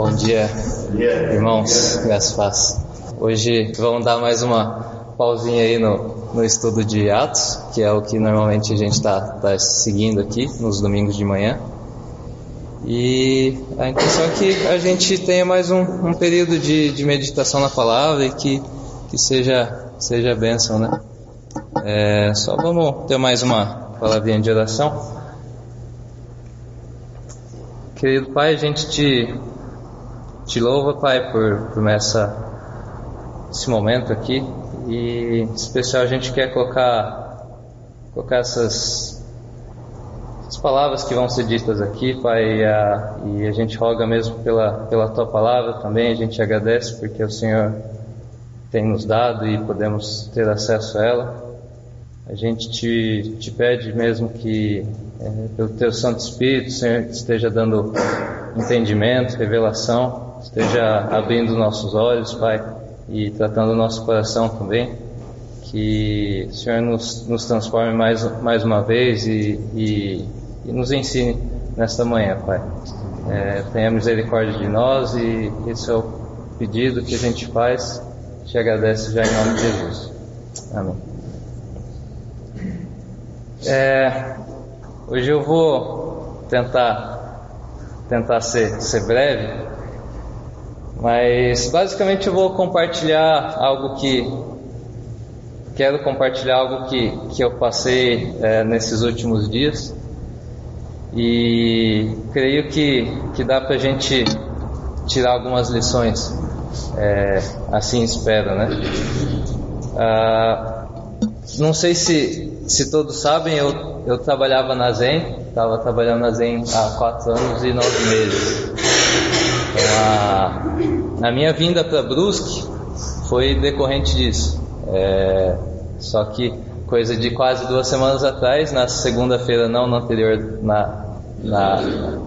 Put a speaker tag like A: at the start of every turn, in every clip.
A: Bom dia, irmãos, graças paz. Hoje vamos dar mais uma pausinha aí no, no estudo de Atos, que é o que normalmente a gente está tá seguindo aqui nos domingos de manhã. E a intenção é que a gente tenha mais um, um período de, de, meditação na palavra e que, que seja, seja bênção, né? É, só vamos ter mais uma palavrinha de oração. Querido Pai, a gente te, te louva, Pai, por, por essa, esse momento aqui. E em especial a gente quer colocar, colocar essas, essas palavras que vão ser ditas aqui, Pai, e a, e a gente roga mesmo pela, pela Tua palavra também. A gente agradece porque o Senhor tem nos dado e podemos ter acesso a ela. A gente te, te pede mesmo que é, pelo Teu Santo Espírito, Senhor, esteja dando entendimento, revelação, esteja abrindo nossos olhos, Pai, e tratando nosso coração também. Que o Senhor nos, nos transforme mais, mais uma vez e, e, e nos ensine nesta manhã, Pai. É, tenha misericórdia de nós e esse é o pedido que a gente faz. Te agradece já em nome de Jesus. Amém. É, Hoje eu vou tentar tentar ser, ser breve, mas basicamente eu vou compartilhar algo que quero compartilhar algo que, que eu passei é, nesses últimos dias e creio que, que dá para a gente tirar algumas lições, é, assim espero, né? Ah, não sei se, se todos sabem, eu eu trabalhava na Zen, estava trabalhando na Zen há quatro anos e nove meses. Então, a, minha vinda para Brusque foi decorrente disso. É, só que coisa de quase duas semanas atrás, na segunda-feira não, na anterior, na, na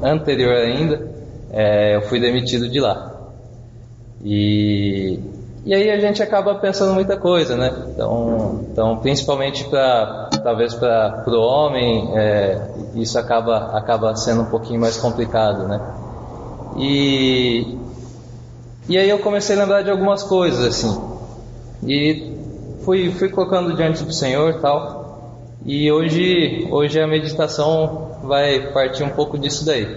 A: anterior ainda, é, eu fui demitido de lá. E e aí a gente acaba pensando muita coisa, né? Então, então principalmente para talvez para o homem, é, isso acaba acaba sendo um pouquinho mais complicado, né? E e aí eu comecei a lembrar de algumas coisas assim. E fui fui colocando diante do Senhor, tal. E hoje hoje a meditação vai partir um pouco disso daí.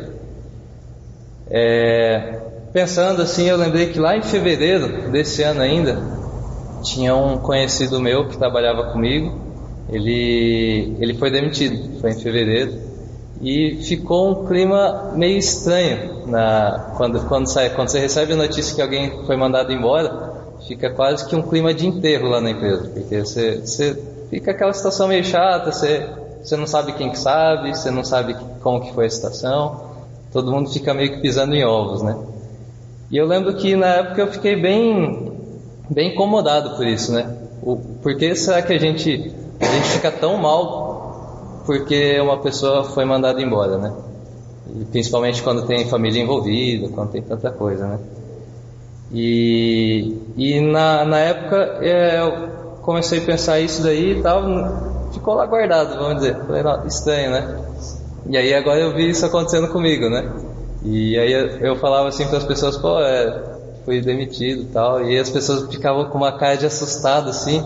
A: É, pensando assim, eu lembrei que lá em fevereiro desse ano ainda, tinha um conhecido meu que trabalhava comigo, ele, ele foi demitido, foi em fevereiro, e ficou um clima meio estranho na, quando, quando, sai, quando você recebe a notícia que alguém foi mandado embora, fica quase que um clima de enterro lá na empresa, porque você, você fica aquela situação meio chata, você, você não sabe quem que sabe, você não sabe como que foi a situação, todo mundo fica meio que pisando em ovos, né? E eu lembro que na época eu fiquei bem, bem incomodado por isso, né? O, por que será que a gente, a gente fica tão mal porque uma pessoa foi mandada embora, né? E principalmente quando tem família envolvida, quando tem tanta coisa, né? E, e na, na época é, eu comecei a pensar isso daí e tal, ficou lá guardado, vamos dizer. Falei, não, estranho, né? E aí agora eu vi isso acontecendo comigo, né? E aí eu falava assim para as pessoas, pô, é, fui demitido e tal. E as pessoas ficavam com uma cara de assustado assim.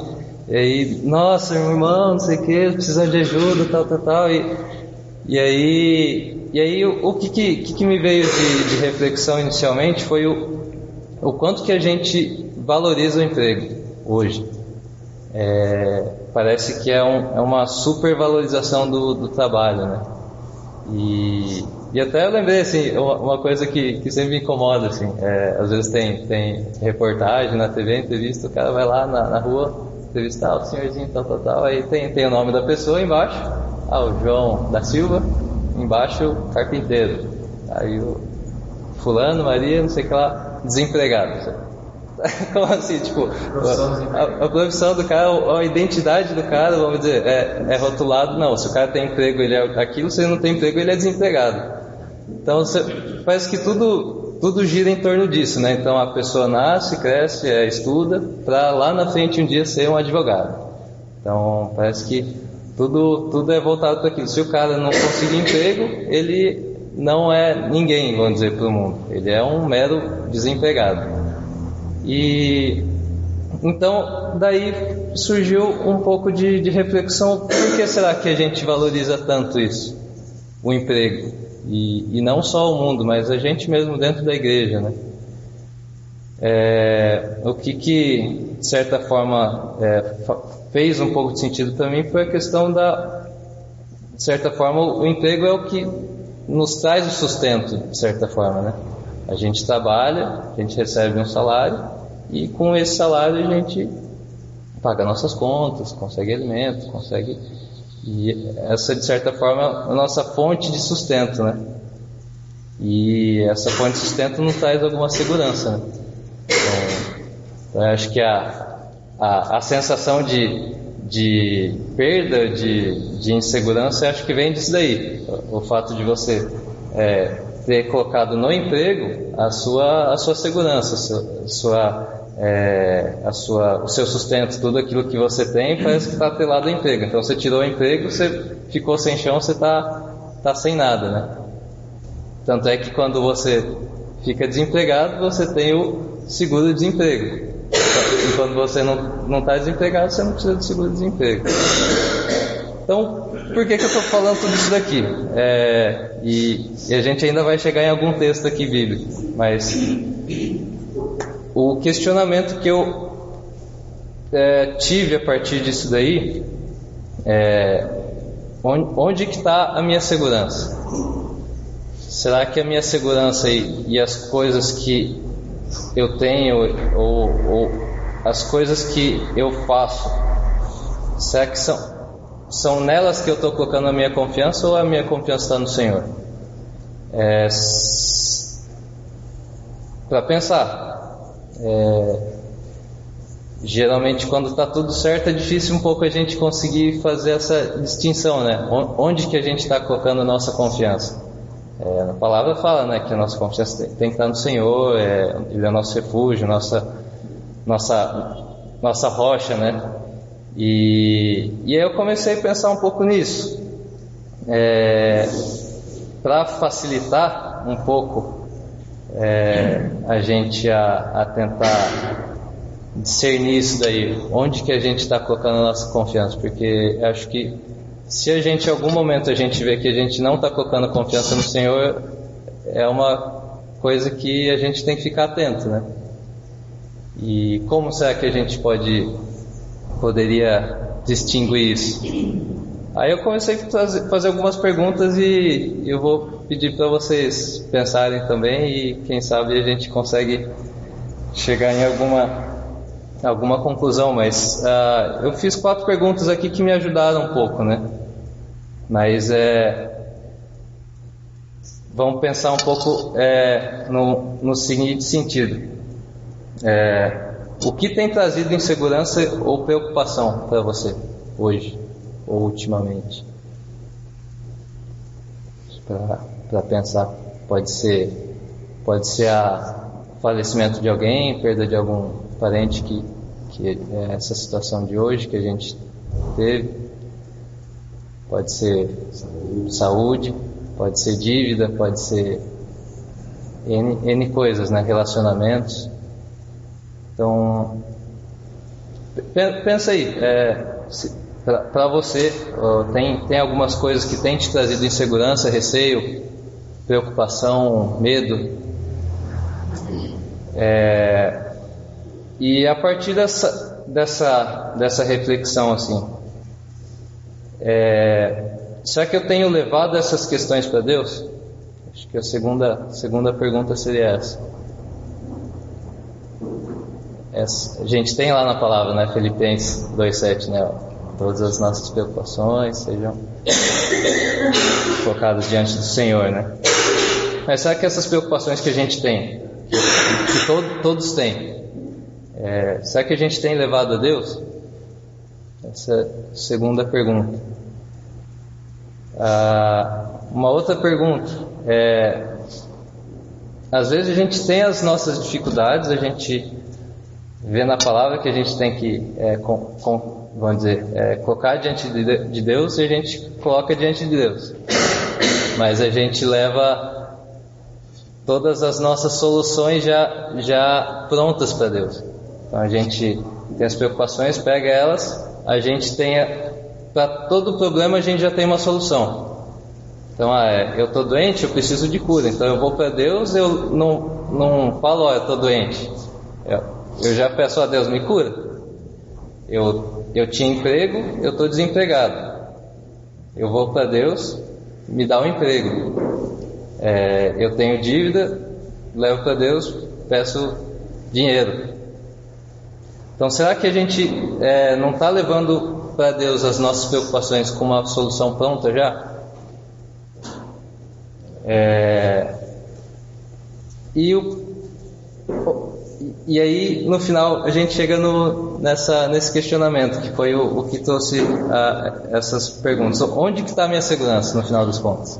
A: E aí, nossa, irmão, não sei o que, precisando de ajuda, tal, tal, tal. E, e aí, e aí o, o que, que, que, me veio de, de reflexão inicialmente foi o, o quanto que a gente valoriza o emprego hoje. É, parece que é, um, é uma supervalorização do, do trabalho, né? E, e até eu lembrei, assim, uma, coisa que, que sempre me incomoda, assim, é, às vezes tem, tem reportagem na TV, entrevista, o cara vai lá na, na rua entrevistar o senhorzinho, tal, tal, tal, aí tem, tem o nome da pessoa embaixo, ah, o João da Silva, embaixo, carpinteiro, aí o fulano, Maria, não sei o que lá, desempregado. Como assim, tipo, a, a, profissão do cara, a identidade do cara, vamos dizer, é, é rotulado, não, se o cara tem emprego, ele é aquilo, se ele não tem emprego, ele é desempregado. Então você, parece que tudo, tudo gira em torno disso, né? Então a pessoa nasce, cresce, é, estuda, para lá na frente um dia ser um advogado. Então parece que tudo, tudo é voltado para aquilo. Se o cara não conseguir emprego, ele, não é ninguém, vamos dizer, para o mundo. Ele é um mero desempregado. E então daí surgiu um pouco de, de reflexão: por que será que a gente valoriza tanto isso, o emprego? E, e não só o mundo, mas a gente mesmo dentro da igreja, né? É, o que, que, de certa forma, é, fez um pouco de sentido mim foi a questão da, de certa forma, o emprego é o que nos traz o sustento, de certa forma, né? A gente trabalha, a gente recebe um salário e com esse salário a gente paga nossas contas, consegue alimentos, consegue e essa de certa forma é a nossa fonte de sustento, né? E essa fonte de sustento nos traz alguma segurança, né? Então, eu acho que a, a, a sensação de, de perda, de, de insegurança, acho que vem disso daí. O, o fato de você é, ter colocado no emprego a sua, a sua segurança, a sua, é, a sua, o seu sustento, tudo aquilo que você tem parece que está atrelado ao emprego. Então você tirou o emprego, você ficou sem chão, você está tá sem nada, né? Tanto é que quando você fica desempregado, você tem o seguro-desemprego. E quando você não está desempregado, você não precisa de seguro-desemprego. Então, por que, que eu estou falando tudo isso daqui? É, e, e, a gente ainda vai chegar em algum texto aqui bíblico, mas o questionamento que eu é, tive a partir disso daí é onde, onde que está a minha segurança? Será que a minha segurança e, e as coisas que eu tenho ou, ou as coisas que eu faço, será que são são nelas que eu estou colocando a minha confiança ou a minha confiança está no Senhor? É, Para pensar, é, geralmente quando está tudo certo é difícil um pouco a gente conseguir fazer essa distinção, né? Onde que a gente está colocando a nossa confiança? É, a palavra fala, né, que a nossa confiança tem, tem que estar no Senhor, é, Ele é o nosso refúgio, nossa, nossa, nossa rocha, né? E, e aí eu comecei a pensar um pouco nisso. É, Para facilitar um pouco é, a gente a, a, tentar discernir isso daí, onde que a gente está colocando a nossa confiança, porque acho que se a gente em algum momento a gente vê que a gente não está colocando confiança no Senhor, é uma coisa que a gente tem que ficar atento, né? E como será que a gente pode poderia distinguir isso? Aí eu comecei a fazer algumas perguntas e eu vou pedir para vocês pensarem também e quem sabe a gente consegue chegar em alguma alguma conclusão, mas uh, eu fiz quatro perguntas aqui que me ajudaram um pouco, né? Mas é, vamos pensar um pouco é, no, no seguinte sentido: é, o que tem trazido insegurança ou preocupação para você hoje ou ultimamente? Para pensar, pode ser, pode ser a falecimento de alguém, perda de algum parente que, que é essa situação de hoje que a gente teve pode ser saúde, pode ser dívida, pode ser N, N coisas, né? relacionamentos. Então, pensa aí, é, para você, tem, tem algumas coisas que tem te trazido insegurança, receio, preocupação, medo. É, e a partir dessa, dessa, dessa reflexão, assim, é, será que eu tenho levado essas questões para Deus? Acho que a segunda, segunda pergunta seria essa. essa. A gente tem lá na palavra, né, Filipenses 2,7, né? Todas as nossas preocupações sejam colocadas diante do Senhor, né? Mas será que essas preocupações que a gente tem, que, que todo, todos têm, é, será que a gente tem levado a Deus? Essa é a segunda pergunta. Ah, uma outra pergunta é: às vezes a gente tem as nossas dificuldades, a gente vê na palavra que a gente tem que, é, com, com, vamos dizer, é, colocar diante de Deus e a gente coloca diante de Deus. mas a gente leva todas as nossas soluções já, já prontas para Deus. Então a gente tem as preocupações, pega elas, a gente tem para todo problema a gente já tem uma solução. Então, ah, é, eu estou doente, eu preciso de cura. Então eu vou para Deus, eu não, não falo, ó, eu estou doente. Eu, eu já peço a Deus, me cura. Eu, eu tinha emprego, eu estou desempregado. Eu vou para Deus, me dá um emprego. É, eu tenho dívida, levo para Deus, peço dinheiro. Então, será que a gente é, não está levando para Deus as nossas preocupações com uma solução pronta já? É, e, o, e aí, no final, a gente chega no, nessa, nesse questionamento, que foi o, o que trouxe a, essas perguntas. Onde que está a minha segurança, no final dos contos?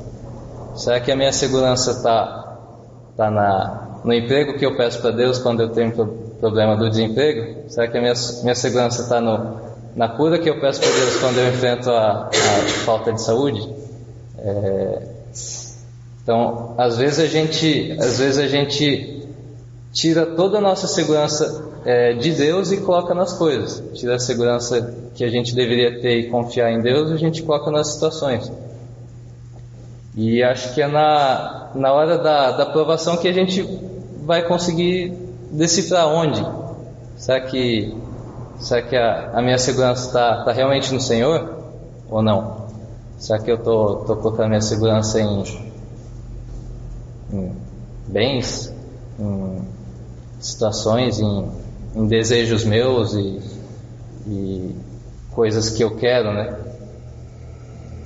A: Será que a minha segurança está tá na, no emprego que eu peço para Deus quando eu tenho problema do desemprego? Será que a minha, minha segurança está na cura que eu peço para Deus quando eu enfrento a, a falta de saúde? É, então, às vezes a gente, às vezes a gente tira toda a nossa segurança é, de Deus e coloca nas coisas. Tira a segurança que a gente deveria ter e confiar em Deus, e a gente coloca nas situações. E acho que é na, na hora da, da aprovação que a gente vai conseguir decifrar onde. Será que, será que a, a minha segurança está tá realmente no Senhor ou não? Será que eu estou tô, tô colocando minha segurança em, em bens, em situações, em, em desejos meus e, e coisas que eu quero, né?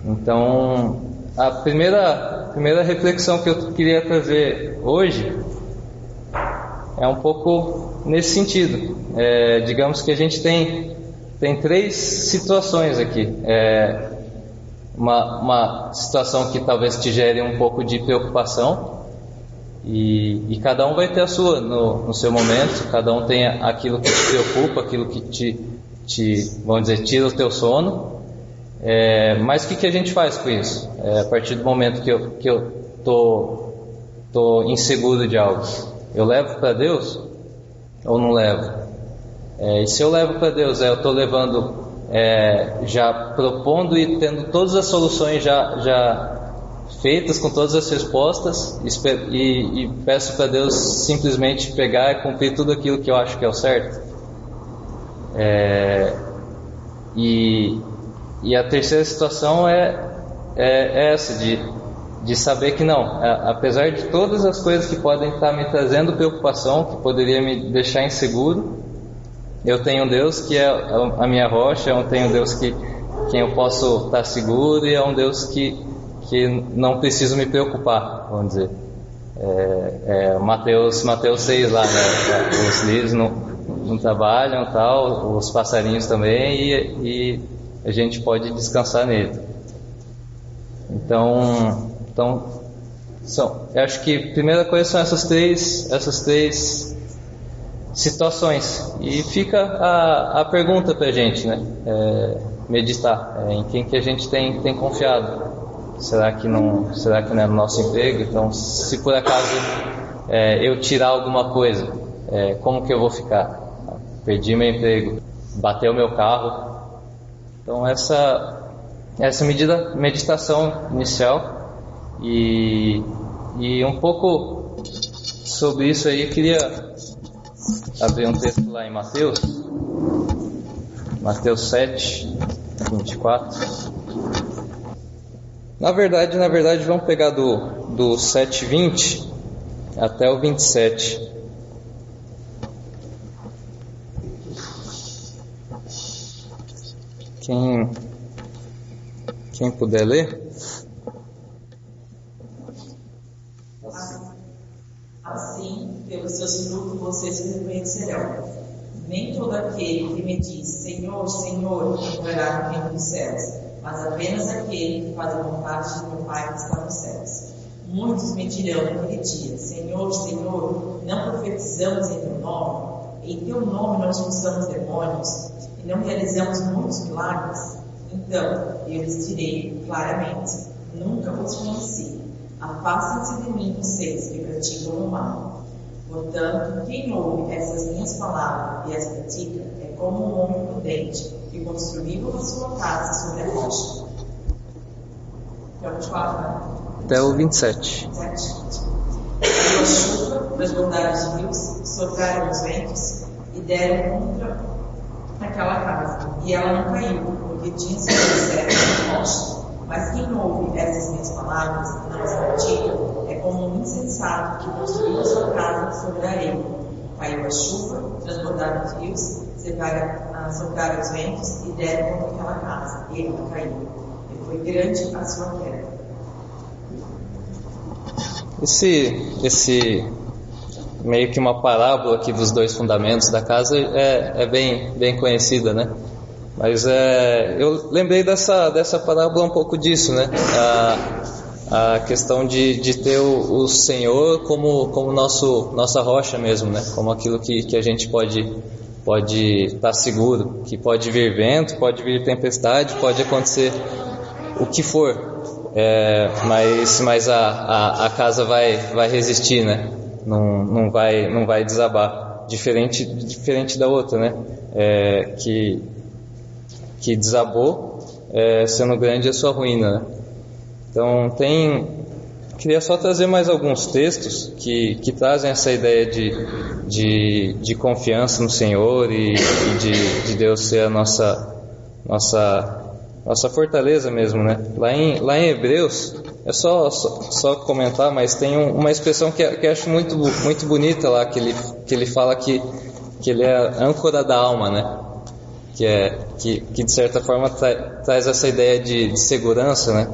A: Então, a primeira, primeira reflexão que eu queria trazer hoje é um pouco nesse sentido. É, digamos que a gente tem, tem três situações aqui. É, uma, uma situação que talvez te gere um pouco de preocupação, e, e, cada um vai ter a sua no, no, seu momento, cada um tem aquilo que te preocupa, aquilo que te, te vamos dizer, tira o teu sono. É, mas o que, que a gente faz com isso? É, a partir do momento que eu que eu tô, tô inseguro de algo, eu levo para Deus ou não levo? É, e se eu levo para Deus, é, eu estou levando é, já propondo e tendo todas as soluções já já feitas com todas as respostas e, e peço para Deus simplesmente pegar e cumprir tudo aquilo que eu acho que é o certo. É, e e a terceira situação é, é, é essa, de, de saber que não, apesar de todas as coisas que podem estar me trazendo preocupação, que poderia me deixar inseguro, eu tenho um Deus que é a minha rocha, eu tenho um Deus que quem eu posso estar seguro e é um Deus que, que não preciso me preocupar, vamos dizer. É, é, Mateus, Mateus 6 lá, né? Os líderes não, não trabalham tal, os passarinhos também, e, e a gente pode descansar nele. Então, então são, eu acho que a primeira coisa são essas três, essas três situações. E fica a, a pergunta para a gente, né? É, meditar é, em quem que a gente tem, tem confiado. Será que não, será que não é no nosso emprego? Então, se por acaso é, eu tirar alguma coisa, é, como que eu vou ficar? Perdi meu emprego, bateu meu carro, então essa essa medida meditação inicial e e um pouco sobre isso aí eu queria abrir um texto lá em Mateus Mateus 7 24 na verdade, na verdade, vamos pegar do, do 7,20 até o 27. Quem, quem puder ler.
B: Assim, pelos seus frutos vocês me reconhecerão. Nem todo aquele que me diz Senhor, Senhor entrará no reino dos céus, mas apenas aquele que faz a vontade de meu Pai que está nos céus. Muitos me dirão naquele dia: Senhor, Senhor, não profetizamos em teu nome? Em teu nome não expulsamos demônios? Não realizamos muitos milagres, então eu lhes direi claramente: Nunca os conheci. Afastem-se de mim, vocês que praticam o mal. Portanto, quem ouve essas minhas palavras e as pratica é como um homem prudente que construiu a sua casa sobre a rocha. Até o 24, né?
A: Até o 27.
B: 27. Caiu a chuva, transbordaram os rios, sopraram os ventos e deram contra aquela casa. E ela não caiu, porque tinha sido de rocha. Mas quem ouve essas minhas palavras e não as pratica é como um insensato que construiu a sua casa sobre a areia. Caiu a chuva, transbordaram os rios, separa- sopraram os ventos e deram contra aquela casa. E ela caiu. E foi grande a sua queda.
A: Esse, esse meio que uma parábola aqui dos dois fundamentos da casa é, é bem, bem conhecida, né? Mas é, eu lembrei dessa, dessa parábola um pouco disso, né? A, a questão de, de ter o, o Senhor como, como nosso, nossa rocha mesmo, né? Como aquilo que, que a gente pode pode estar seguro, que pode vir vento, pode vir tempestade, pode acontecer o que for, é, mas, mas a, a, a, casa vai, vai resistir, né? Não, não, vai, não vai desabar. Diferente, diferente da outra, né? É, que, que desabou, é, sendo grande a sua ruína. Né? Então tem. Queria só trazer mais alguns textos que, que trazem essa ideia de, de, de confiança no Senhor e, e de, de Deus ser a nossa, nossa nossa fortaleza mesmo, né? Lá em, lá em Hebreus, é só, só, só comentar, mas tem um, uma expressão que, que eu acho muito, muito bonita lá, que ele, que ele fala que, que ele é a âncora da alma, né? Que, é, que, que de certa forma tra, traz essa ideia de, de, segurança, né?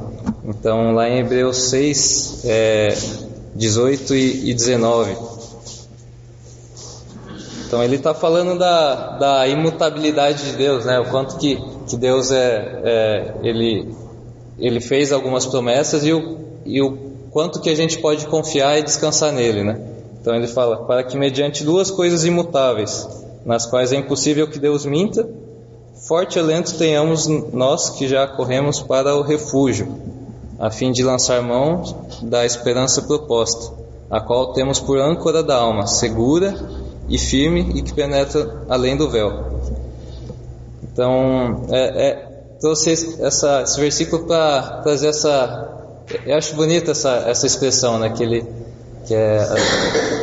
A: Então, lá em Hebreus 6, é, 18 e, e 19. Então ele está falando da, da imutabilidade de Deus, né? O quanto que, que Deus é, é, ele, ele fez algumas promessas e o, e o quanto que a gente pode confiar e descansar nele, né? Então ele fala para que mediante duas coisas imutáveis, nas quais é impossível que Deus minta, forte alento tenhamos nós que já corremos para o refúgio, a fim de lançar mão da esperança proposta, a qual temos por âncora da alma, segura e firme e que penetra além do véu. Então, é, é, trouxe essa, esse versículo para trazer essa. Eu acho bonita essa, essa expressão, né? Que, ele, que é,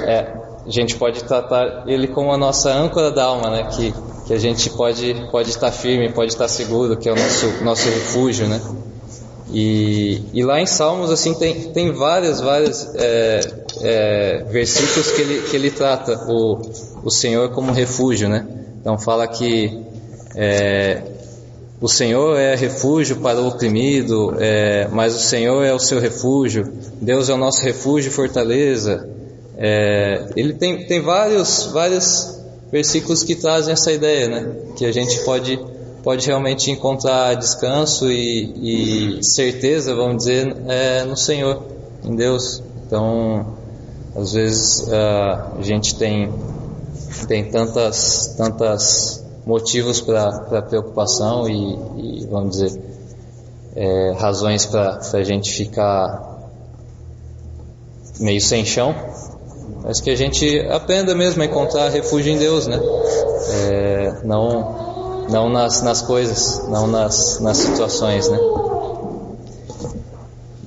A: é, a gente pode tratar ele como a nossa âncora da alma, né? Que, que a gente pode, pode estar firme, pode estar seguro, que é o nosso, nosso refúgio, né? E, e lá em Salmos, assim, tem, tem várias, várias é, é, versículos que ele, que ele trata o, o Senhor como refúgio, né? Então fala que é, o Senhor é refúgio para o oprimido, é, mas o Senhor é o seu refúgio, Deus é o nosso refúgio e fortaleza. É, ele tem, tem vários, vários versículos que trazem essa ideia, né? Que a gente pode, pode realmente encontrar descanso e, e certeza, vamos dizer, é, no Senhor, em Deus. Então, às vezes a gente tem, tem tantas, tantas motivos para preocupação e, e, vamos dizer, é, razões para a gente ficar meio sem chão, mas que a gente aprenda mesmo a encontrar refúgio em Deus, né? É, não, não nas, nas coisas, não nas, nas situações, né?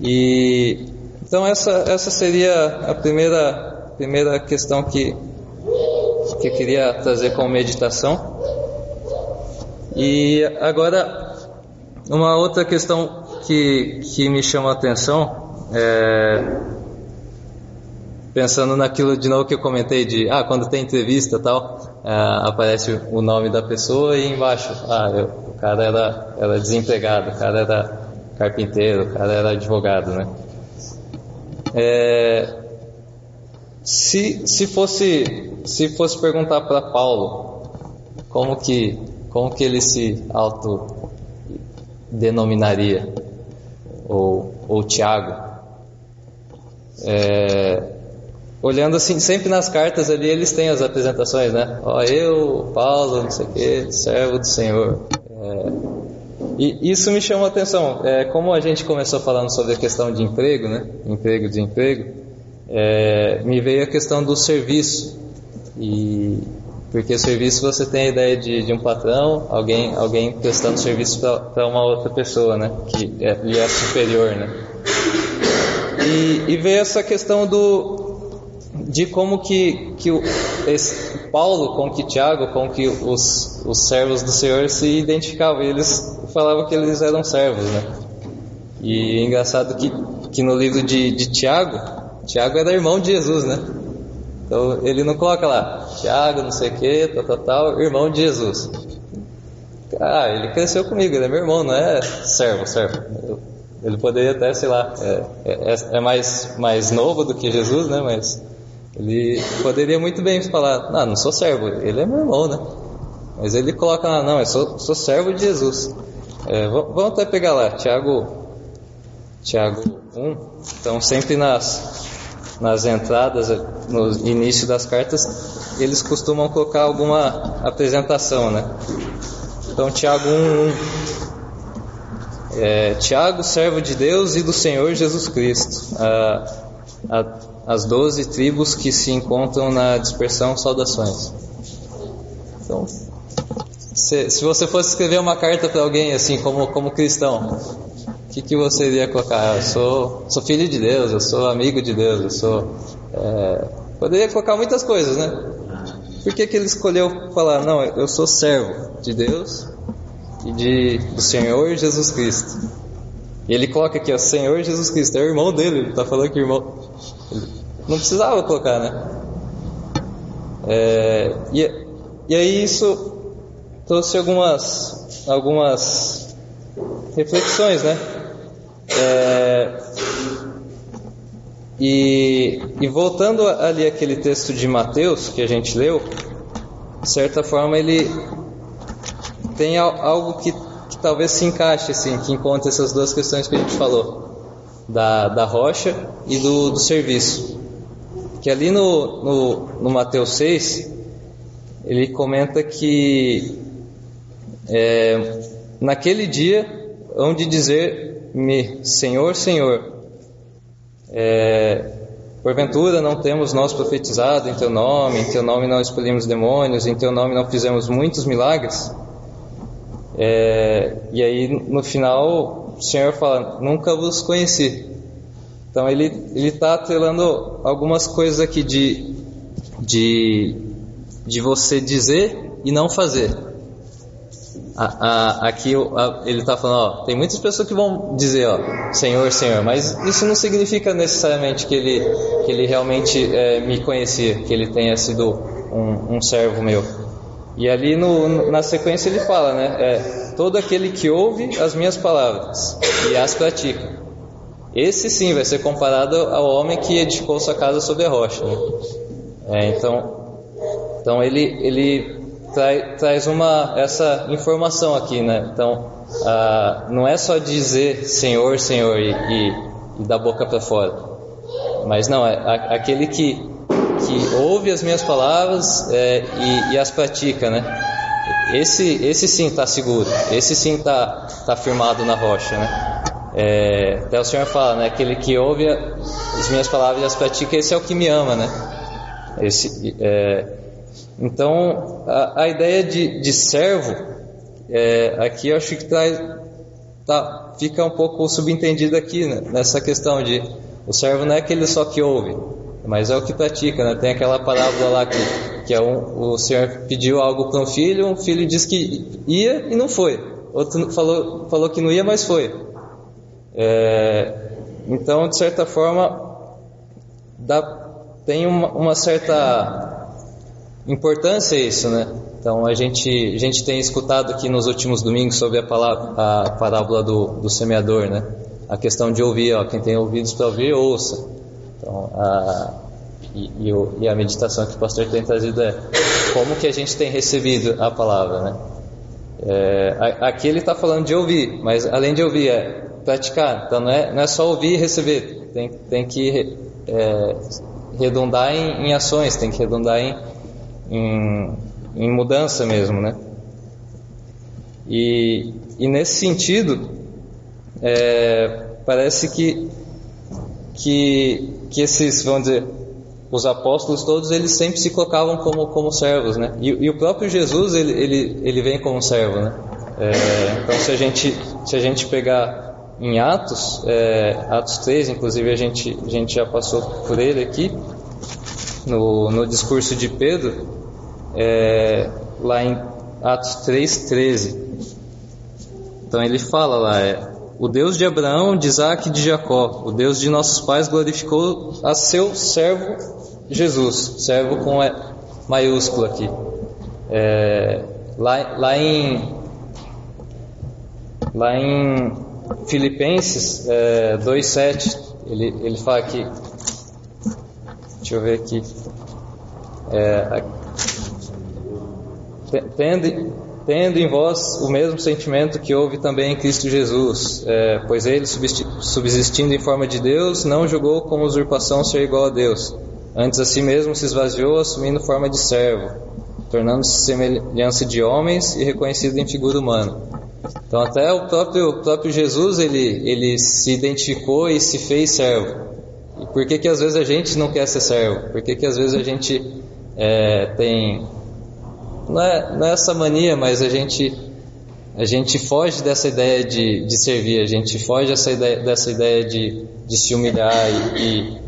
A: E então essa, essa seria a primeira, primeira questão que, que eu queria trazer como meditação. E agora, uma outra questão que, que me chama a atenção, é, pensando naquilo de novo que eu comentei de, ah, quando tem entrevista tal, é, aparece o nome da pessoa e embaixo, ah, eu, o cara era, era desempregado, o cara era carpinteiro, o cara era advogado, né? É, se, se fosse se fosse perguntar para Paulo como que como que ele se auto denominaria ou ou Tiago é, olhando assim sempre nas cartas ali eles têm as apresentações né ó eu Paulo não sei o que servo do Senhor é, e isso me chamou a atenção. É, como a gente começou falando sobre a questão de emprego, né? Emprego, desemprego, é, me veio a questão do serviço. E porque serviço você tem a ideia de, de um patrão, alguém, alguém prestando serviço para uma outra pessoa, né? Que é, lhe é superior, né? E, e veio essa questão do de como que, que o, esse, Paulo com que Tiago, com que os, os servos do Senhor se identificavam. Eles falavam que eles eram servos, né? E é engraçado que, que no livro de, de Tiago, Tiago era irmão de Jesus, né? Então ele não coloca lá, Tiago, não sei o que, tal, tal, tal, irmão de Jesus. Ah, ele cresceu comigo, ele é meu irmão, não é servo, servo. Ele poderia até, sei lá, é, é, é mais, mais novo do que Jesus, né? Mas ele poderia muito bem falar, não, não sou servo, ele é meu irmão, né? Mas ele coloca lá, não, eu sou, sou servo de Jesus. É, vamos até pegar lá, Tiago, Tiago 1. Então, sempre nas, nas entradas, no início das cartas, eles costumam colocar alguma apresentação, né? Então, Tiago 1, 1. É, Tiago, servo de Deus e do Senhor Jesus Cristo. A, a, as doze tribos que se encontram na dispersão, saudações. Então, se, se você fosse escrever uma carta para alguém assim, como, como cristão, que, que você iria colocar? Eu sou, sou filho de Deus, eu sou amigo de Deus, eu sou. É, poderia colocar muitas coisas, né? Por que, que ele escolheu falar, não, eu sou servo de Deus e de, do Senhor Jesus Cristo? E ele coloca aqui, ó, Senhor Jesus Cristo, é o irmão dele, ele está falando que irmão. Não precisava colocar, né? É, e, e aí isso trouxe algumas, algumas reflexões, né? É, e, e voltando ali aquele texto de Mateus que a gente leu, de certa forma ele tem algo que, que talvez se encaixe, assim, que encontre essas duas questões que a gente falou, da, da rocha e do, do serviço. Que ali no, no, no Mateus 6, ele comenta que é, naquele dia hão de dizer-me, Senhor, Senhor, é, porventura não temos nós profetizado em Teu nome, em Teu nome não expelimos demônios, em Teu nome não fizemos muitos milagres? É, e aí no final o Senhor fala, nunca vos conheci. Então ele ele está atrelando algumas coisas aqui de de de você dizer e não fazer. A, a, aqui a, ele está falando, ó, tem muitas pessoas que vão dizer, ó, Senhor, Senhor, mas isso não significa necessariamente que ele que ele realmente é, me conhecia, que ele tenha sido um, um servo meu. E ali no, na sequência ele fala, né, é, todo aquele que ouve as minhas palavras e as pratica esse sim vai ser comparado ao homem que edificou sua casa sobre a rocha. Né? É, então, então ele, ele trai, traz uma, essa informação aqui, né? Então, ah, não é só dizer Senhor, Senhor e, e, e da boca para fora, mas não, é aquele que, que ouve as minhas palavras é, e, e, as pratica, né? Esse, esse sim está seguro, esse sim está tá firmado na rocha, né? É, até o Senhor fala, né? Aquele que ouve as minhas palavras e as pratica, esse é o que me ama, né? Esse, é, então, a, a, ideia de, de servo, é, aqui eu acho que traz, tá, fica um pouco subentendida aqui, né? nessa questão de o servo não é aquele só que ouve, mas é o que pratica, né? Tem aquela parábola lá que, que é um, o Senhor pediu algo para um filho, um filho disse que ia e não foi. Outro falou, falou que não ia, mas foi. É, então, de certa forma, dá, tem uma, uma, certa importância isso, né? Então, a gente, a gente tem escutado aqui nos últimos domingos sobre a, palavra, a parábola do, do semeador, né? A questão de ouvir, ó, quem tem ouvidos para ouvir, ouça. Então, a, e, e, e, a meditação que o pastor tem trazido é como que a gente tem recebido a palavra, né? É, aqui ele está falando de ouvir, mas além de ouvir, é praticar. Então não é, não é só ouvir e receber, tem, tem que é, redundar em, em, ações, tem que redundar em, em, em mudança mesmo, né? E, e nesse sentido, é, parece que, que, que esses, vamos dizer, os apóstolos todos, eles sempre se colocavam como, como servos, né? E, e o próprio Jesus, ele, ele, ele vem como servo, né? É, então, se a gente, se a gente pegar em Atos, é, Atos 3, inclusive a gente, a gente já passou por ele aqui, no, no discurso de Pedro, é, lá em Atos 3, 13. Então ele fala lá, é, o Deus de Abraão, de Isaac e de Jacó, o Deus de nossos pais glorificou a seu servo Jesus, servo com e maiúsculo aqui. É, lá, lá em lá em Filipenses é, 2,7, ele, ele fala aqui, deixa eu ver aqui, é, tende, tendo em vós o mesmo sentimento que houve também em Cristo Jesus, é, pois ele, subsistindo em forma de Deus, não julgou como usurpação ser igual a Deus, antes a si mesmo se esvaziou, assumindo forma de servo, tornando-se semelhança de homens e reconhecido em figura humana. Então até o próprio, o próprio Jesus ele, ele se identificou e se fez servo. E por que que às vezes a gente não quer ser servo? Por que que às vezes a gente é, tem não é, não é essa mania, mas a gente a gente foge dessa ideia de, de servir, a gente foge dessa ideia, dessa ideia de, de se humilhar e,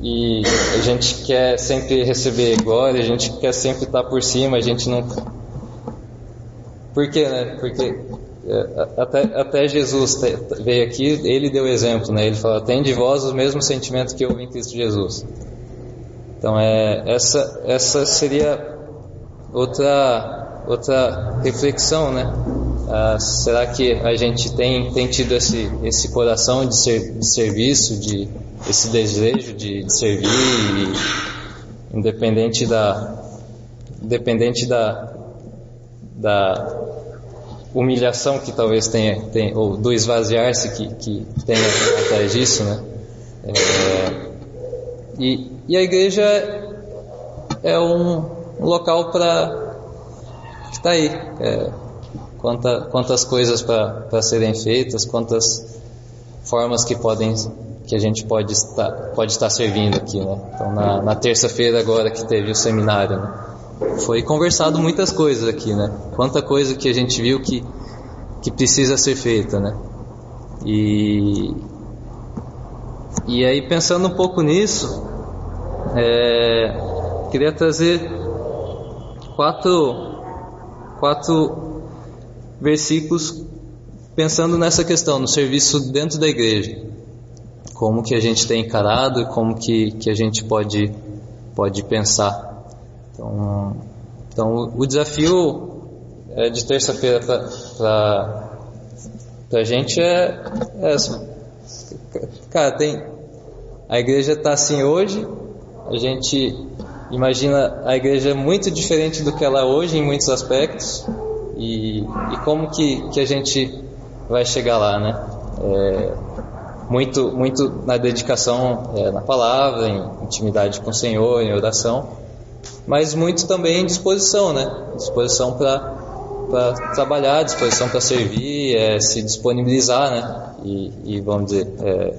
A: e, e, a gente quer sempre receber glória, a gente quer sempre estar por cima, a gente não. Por quê, né? Porque é, até, até Jesus veio aqui, ele deu exemplo, né? Ele falou: tem de vós o mesmo sentimento que houve em Cristo Jesus. Então, é, essa, essa seria outra, outra reflexão, né? Ah, será que a gente tem, tem tido esse, esse coração de, ser, de serviço, de, esse desejo de, de servir, e, independente da, independente da, da humilhação que talvez tenha, tenha ou do esvaziar-se que, que tenha atrás disso, né? É, e, e a igreja é um um local para está aí é, quanta, quantas coisas para serem feitas quantas formas que podem que a gente pode estar pode estar servindo aqui né? Então na, na terça-feira agora que teve o seminário né? foi conversado muitas coisas aqui né? Quanta coisa que a gente viu que que precisa ser feita né? E e aí pensando um pouco nisso é, queria trazer quatro, quatro versículos pensando nessa questão, no serviço dentro da igreja. Como que a gente tem encarado e como que, que a gente pode, pode pensar. Então, então o desafio é de terça-feira para a gente é, é. Cara, tem, a igreja está assim hoje, a gente imagina a igreja muito diferente do que ela é hoje em muitos aspectos e, e como que, que a gente vai chegar lá, né? É, muito, muito na dedicação é, na palavra, em intimidade com o Senhor, em oração, mas muito também em disposição, né? Disposição para para trabalhar, disposição para servir, é, se disponibilizar, né? E, e vamos dizer, é,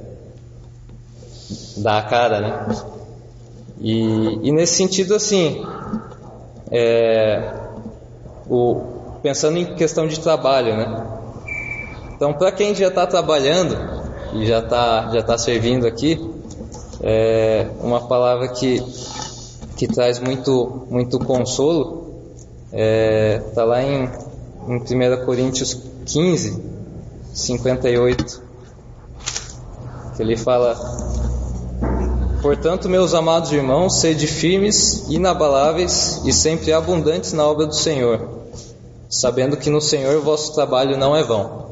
A: dar a cara, né? E, e nesse sentido, assim, é, o, pensando em questão de trabalho, né? Então, para quem já está trabalhando e já está já tá servindo aqui, é uma palavra que, que traz muito, muito consolo está é, tá lá em, em 1 Coríntios 15, 58, que ele fala Portanto, meus amados irmãos, sede firmes, inabaláveis e sempre abundantes na obra do Senhor, sabendo que no Senhor vosso trabalho não é vão.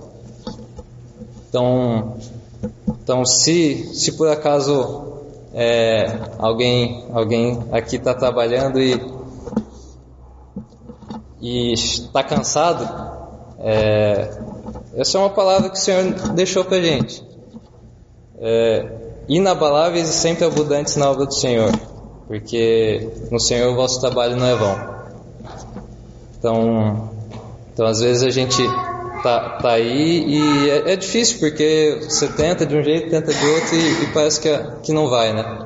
A: Então, então se, se por acaso é, alguém, alguém aqui está trabalhando e e está cansado, é, essa é uma palavra que o Senhor deixou para gente. É, inabaláveis e sempre abundantes na obra do Senhor, porque no Senhor o vosso trabalho não é vão. Então, Então às vezes a gente tá, tá aí e é, é difícil porque você tenta de um jeito, tenta de outro e, e parece que, que não vai, né?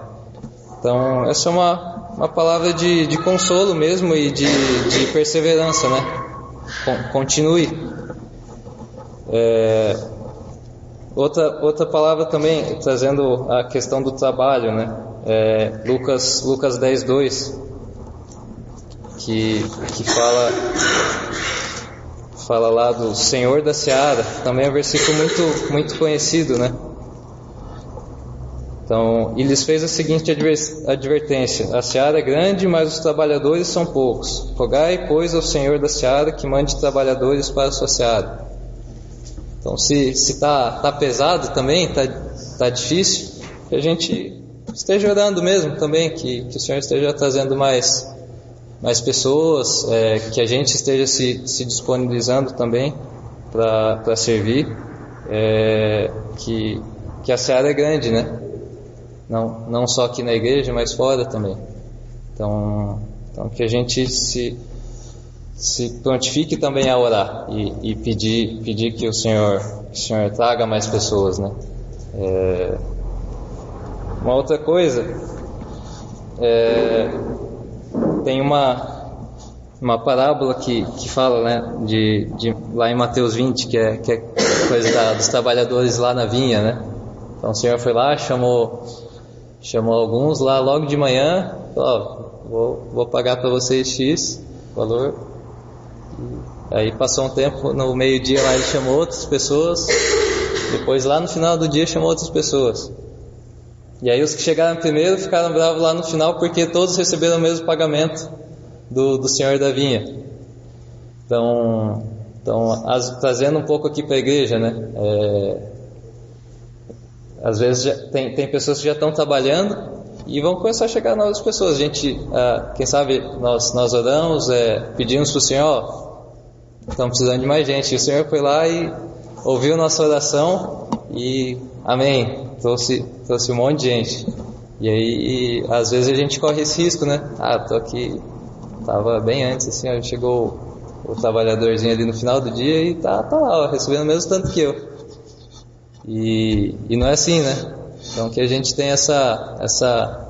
A: Então essa é uma, uma palavra de, de consolo mesmo e de, de perseverança, né? Continue. É, outra, outra palavra também, trazendo a questão do trabalho, né? É, Lucas, Lucas 10, 2, que, que fala fala lá do Senhor da Seara, também é um versículo muito, muito conhecido, né? Então, e lhes fez a seguinte advertência: A seara é grande, mas os trabalhadores são poucos. Rogai, pois, ao Senhor da seara que mande trabalhadores para a sua seara. Então, se está tá pesado também, está tá difícil, que a gente esteja orando mesmo também, que, que o Senhor esteja trazendo mais mais pessoas, é, que a gente esteja se, se disponibilizando também para servir, é, que, que a seara é grande, né? Não, não só aqui na igreja, mas fora também. Então, então que a gente se, se prontifique também a orar e, e pedir, pedir que o Senhor, que o Senhor traga mais pessoas, né? É, uma outra coisa, é, tem uma, uma parábola que, que fala né, de, de, lá em Mateus 20, que é, que é coisa da, dos trabalhadores lá na vinha, né? Então o Senhor foi lá, chamou, chamou alguns lá logo de manhã, falou, vou, vou pagar para vocês X valor. Aí passou um tempo, no meio-dia lá ele chamou outras pessoas, depois lá no final do dia chamou outras pessoas. E aí os que chegaram primeiro ficaram bravos lá no final porque todos receberam o mesmo pagamento do, do senhor da vinha. Então, então as, trazendo um pouco aqui para a igreja, né? É, às vezes já, tem, tem pessoas que já estão trabalhando e vão começar a chegar novas pessoas. A gente, ah, quem sabe, nós, nós oramos, é, pedimos para o Senhor, estamos precisando de mais gente. E o Senhor foi lá e ouviu nossa oração e amém, trouxe, trouxe um monte de gente. E aí, às vezes a gente corre esse risco, né? Ah, tô aqui, tava bem antes, assim, ó, chegou o trabalhadorzinho ali no final do dia e tá, tá lá, ó, recebendo o mesmo tanto que eu. E, e não é assim, né? Então que a gente tem essa, essa,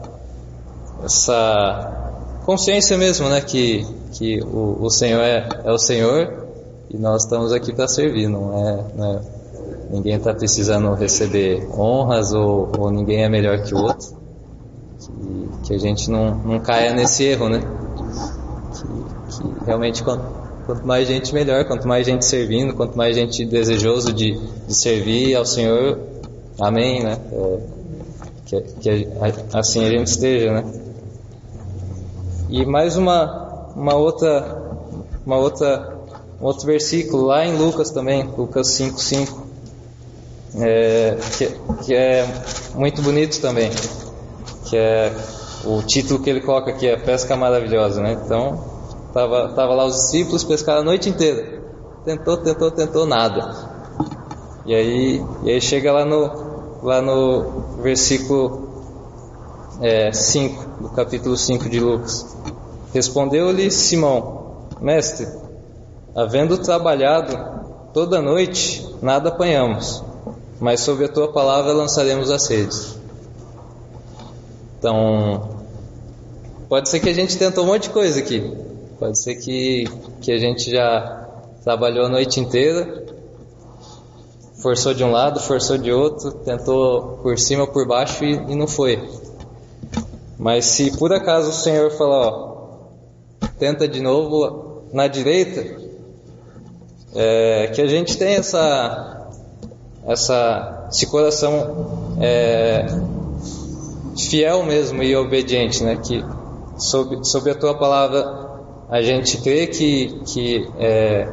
A: essa consciência mesmo, né? Que, que o, o Senhor é, é o Senhor e nós estamos aqui para servir, não é, não é ninguém está precisando receber honras ou, ou, ninguém é melhor que o outro. Que, que a gente não, não caia nesse erro, né? Que, que realmente quanto, quanto, mais gente melhor, quanto mais gente servindo, quanto mais gente desejoso de, de servir ao Senhor, amém, né? É, que, que assim a gente esteja, né? E mais uma, uma outra, uma outra, um outro versículo lá em Lucas também, Lucas 5:5 é, que, que, é muito bonito também, que é o título que ele coloca aqui é Pesca Maravilhosa, né? Então, tava, tava lá os discípulos pescaram a noite inteira, tentou, tentou, tentou, nada. E aí, e aí chega lá no, lá no versículo 5, é, do capítulo 5 de Lucas. Respondeu-lhe Simão, mestre, havendo trabalhado toda noite, nada apanhamos mas sobre a tua palavra lançaremos as redes. Então, pode ser que a gente tentou um monte de coisa aqui. Pode ser que, que a gente já trabalhou a noite inteira, forçou de um lado, forçou de outro, tentou por cima, por baixo e, e não foi. Mas se por acaso o Senhor falar, ó, tenta de novo na direita, é, que a gente tem essa essa, esse coração é, fiel mesmo e obediente, né? Que sobre, sobre a tua palavra a gente crê que, que é,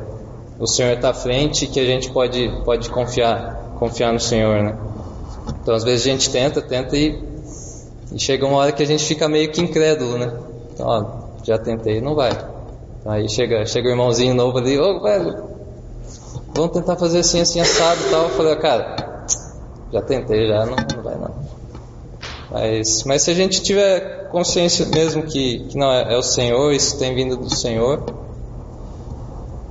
A: o Senhor está à frente e que a gente pode, pode confiar, confiar no Senhor, né? Então às vezes a gente tenta, tenta e, e chega uma hora que a gente fica meio que incrédulo, né? Então, ó, já tentei, não vai. Aí chega, chega o irmãozinho novo ali, ô oh, velho, vamos tentar fazer assim, assim, assado e tal. Eu falei, cara, já tentei, já não, não vai não. Mas, mas se a gente tiver consciência mesmo que, que não é, é, o Senhor, isso tem vindo do Senhor,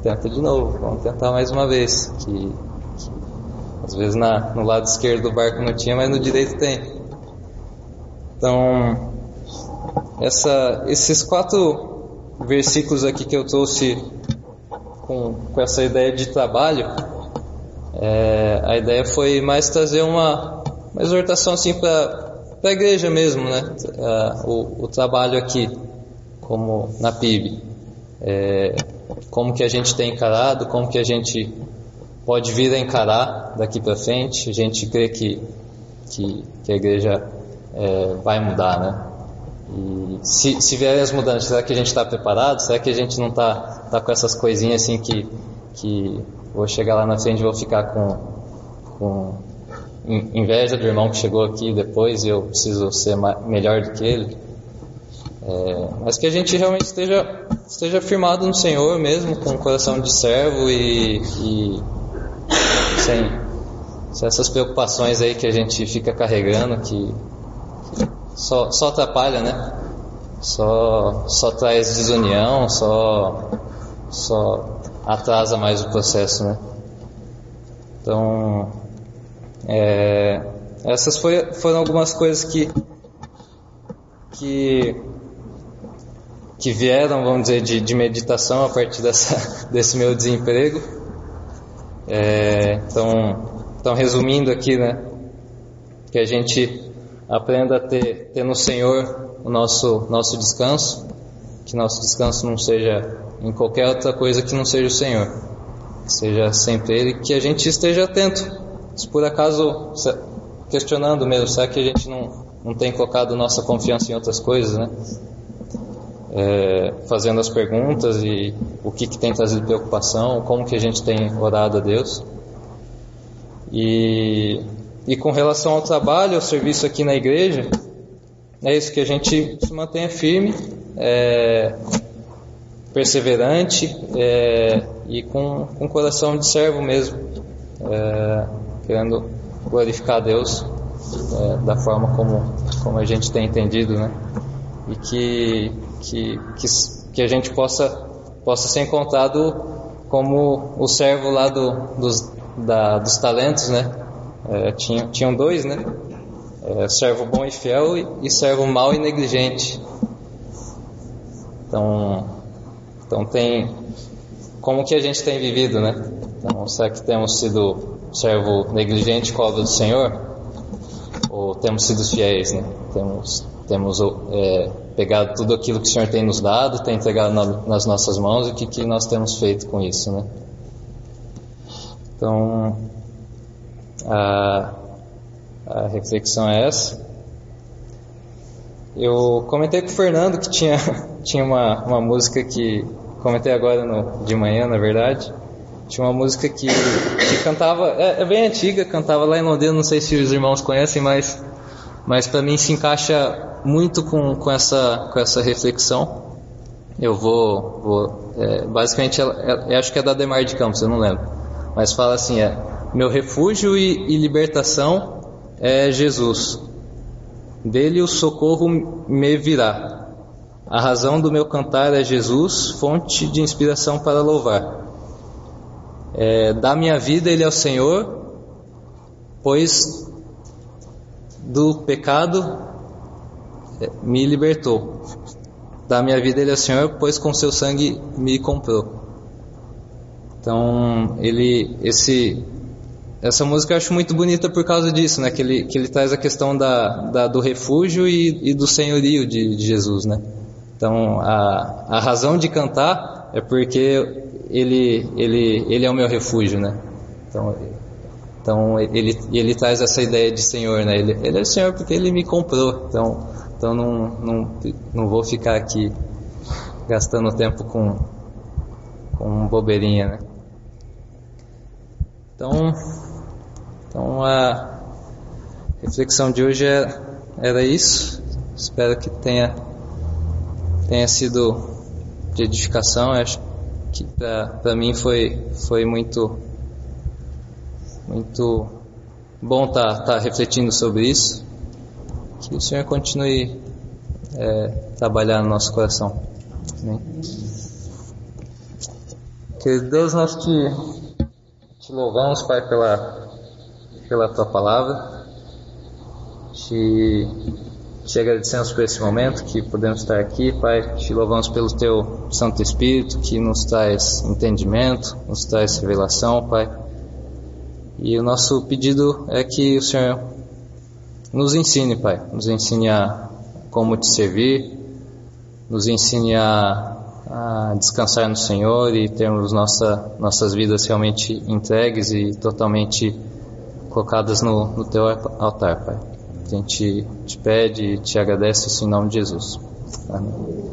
A: tenta de novo, vamos tentar mais uma vez. Que, que às vezes na, no lado esquerdo do barco não tinha, mas no direito tem. Então, essa, esses quatro versículos aqui que eu trouxe com, com essa ideia de trabalho, é, a ideia foi mais trazer uma, uma exortação assim para a igreja mesmo, né? o, o, trabalho aqui, como na PIB. É, como que a gente tem encarado, como que a gente pode vir a encarar daqui para frente. A gente crê que, que, que a igreja é, vai mudar, né? E se, se vierem as mudanças, será que a gente está preparado? Será que a gente não está tá com essas coisinhas assim que, que vou chegar lá na frente e vou ficar com, com inveja do irmão que chegou aqui depois e eu preciso ser melhor do que ele? É, mas que a gente realmente esteja, esteja firmado no Senhor mesmo, com o coração de servo e, e sem, sem essas preocupações aí que a gente fica carregando, que só, só atrapalha, né? Só, só traz desunião, só, só atrasa mais o processo, né? Então, é, essas foi, foram algumas coisas que, que, que vieram, vamos dizer, de, de meditação a partir dessa, desse meu desemprego. É, então, então, resumindo aqui, né? Que a gente aprenda a ter, ter no Senhor o nosso, nosso descanso, que nosso descanso não seja em qualquer outra coisa que não seja o Senhor, que seja sempre Ele, que a gente esteja atento. Se por acaso, questionando mesmo, será que a gente não, não tem colocado nossa confiança em outras coisas, né? É, fazendo as perguntas e o que, que tem trazido preocupação, como que a gente tem orado a Deus. E e com relação ao trabalho, ao serviço aqui na igreja, é isso que a gente se mantenha firme, é, perseverante é, e com, com coração de servo mesmo, é, querendo glorificar a Deus é, da forma como, como a gente tem entendido, né? E que, que, que, que a gente possa, possa ser encontrado como o servo lá do, dos, da, dos talentos, né? É, tinha, tinham dois, né? É, servo bom e fiel e, e servo mau e negligente. Então, então tem como que a gente tem vivido, né? Então, será que temos sido servo negligente com a obra do Senhor? Ou temos sido fiéis, né? Temos, temos é, pegado tudo aquilo que o Senhor tem nos dado, tem entregado na, nas nossas mãos e o que, que nós temos feito com isso, né? Então, a, a reflexão é essa. Eu comentei com o Fernando que tinha, tinha uma, uma música que. Comentei agora no, de manhã, na verdade. Tinha uma música que, que cantava. É, é, bem antiga, cantava lá em Londrina, não sei se os irmãos conhecem, mas, mas para mim se encaixa muito com, com, essa, com essa reflexão. Eu vou. vou é, basicamente, ela, é, acho que é da Demar de Campos, eu não lembro. Mas fala assim: é. Meu refúgio e, e libertação é Jesus. Dele o socorro me virá. A razão do meu cantar é Jesus, fonte de inspiração para louvar. É, da minha vida Ele é o Senhor, pois do pecado é, me libertou. Da minha vida Ele é o Senhor, pois com seu sangue me comprou. Então, ele, esse essa música eu acho muito bonita por causa disso, né? Que ele, que ele traz a questão da, da do refúgio e, e do senhorio de, de, Jesus, né? Então, a, a razão de cantar é porque ele, ele, ele é o meu refúgio, né? Então, então ele, ele traz essa ideia de Senhor, né? Ele, ele é o Senhor porque ele me comprou. Então, então não, não, não vou ficar aqui gastando tempo com, com bobeirinha, né? Então, então a reflexão de hoje era, é, era isso. Espero que tenha, tenha sido de edificação. Eu acho que para mim foi, foi muito, muito bom estar tá, tá refletindo sobre isso. Que o Senhor continue é, trabalhar no nosso coração. Amém. Querido Deus, nós te, te louvamos, Pai, pela, pela tua palavra. Te, te agradecemos por esse momento que podemos estar aqui, Pai. Te louvamos pelo teu Santo Espírito que nos traz entendimento, nos traz revelação, Pai. E o nosso pedido é que o Senhor nos ensine, Pai, nos ensine a como te servir, nos ensine a a descansar no Senhor e termos nossa, nossas vidas realmente entregues e totalmente colocadas no, no teu altar, Pai. A gente te pede e te agradece em nome de Jesus. Amém.